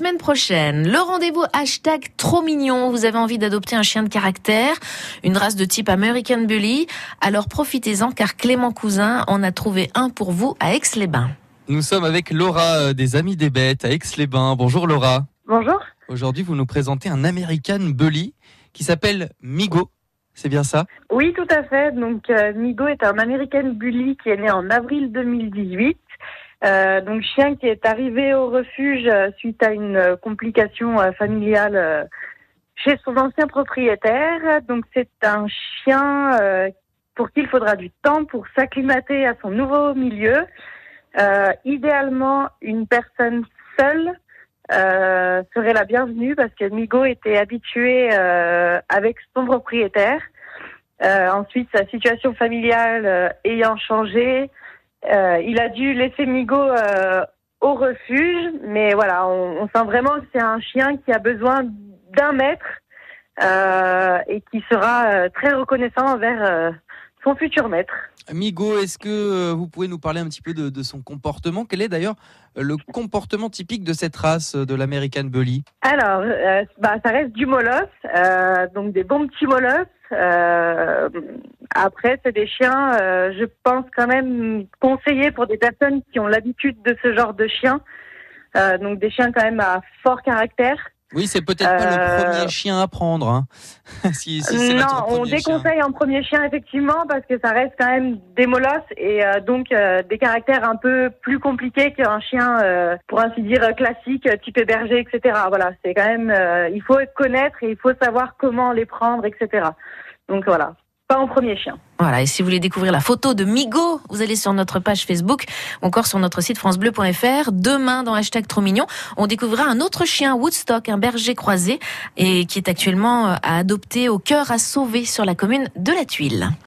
Semaine prochaine, le rendez-vous hashtag trop mignon. Vous avez envie d'adopter un chien de caractère, une race de type American Bully. Alors profitez-en car Clément Cousin en a trouvé un pour vous à Aix-les-Bains. Nous sommes avec Laura euh, des Amis des Bêtes à Aix-les-Bains. Bonjour Laura. Bonjour. Aujourd'hui, vous nous présentez un American Bully qui s'appelle Migo. C'est bien ça? Oui, tout à fait. Donc euh, Migo est un American Bully qui est né en avril 2018. Euh, donc chien qui est arrivé au refuge euh, suite à une euh, complication euh, familiale chez son ancien propriétaire. Donc c'est un chien pour qui il faudra du temps pour s'acclimater à son nouveau milieu. Euh, idéalement, une personne seule euh, serait la bienvenue parce que Migo était habitué euh, avec son propriétaire. Ensuite, sa situation familiale ayant changé, euh, il a dû laisser Migo euh, au refuge, mais voilà, on, sent vraiment que c'est un chien qui a besoin d'un maître euh, et qui sera très reconnaissant envers son futur maître. Migo, est-ce que euh, vous pouvez nous parler un petit peu de, de son comportement? Quel est d'ailleurs euh, le comportement typique de cette race euh, de l'American Bully? Alors, euh, bah, ça reste du molosse, euh, donc des bons petits molosses. Euh, après, c'est des chiens, je pense quand même conseillés pour des personnes qui ont l'habitude de ce genre de chiens. Donc des chiens quand même à fort caractère. Oui, c'est peut-être pas le Euh, premier chien à prendre. hein. si, si non, on premier chien. déconseille en premier chien effectivement parce que ça reste quand même des molosses et euh, donc euh, des caractères un peu plus compliqués qu'un chien, euh, pour ainsi dire classique, euh, type héberger, etc. Voilà, c'est quand même, euh, il faut connaître et il faut savoir comment les prendre, etc. Donc voilà, en premier chien. Voilà, et si vous voulez découvrir la photo de Migo, vous allez sur notre page Facebook ou encore sur notre site francebleu.fr. Demain, dans hashtag trop mignon, on découvrira un autre chien Woodstock, un berger croisé, et qui est actuellement euh, à adopter au cœur à sauver sur la commune de la Tuile.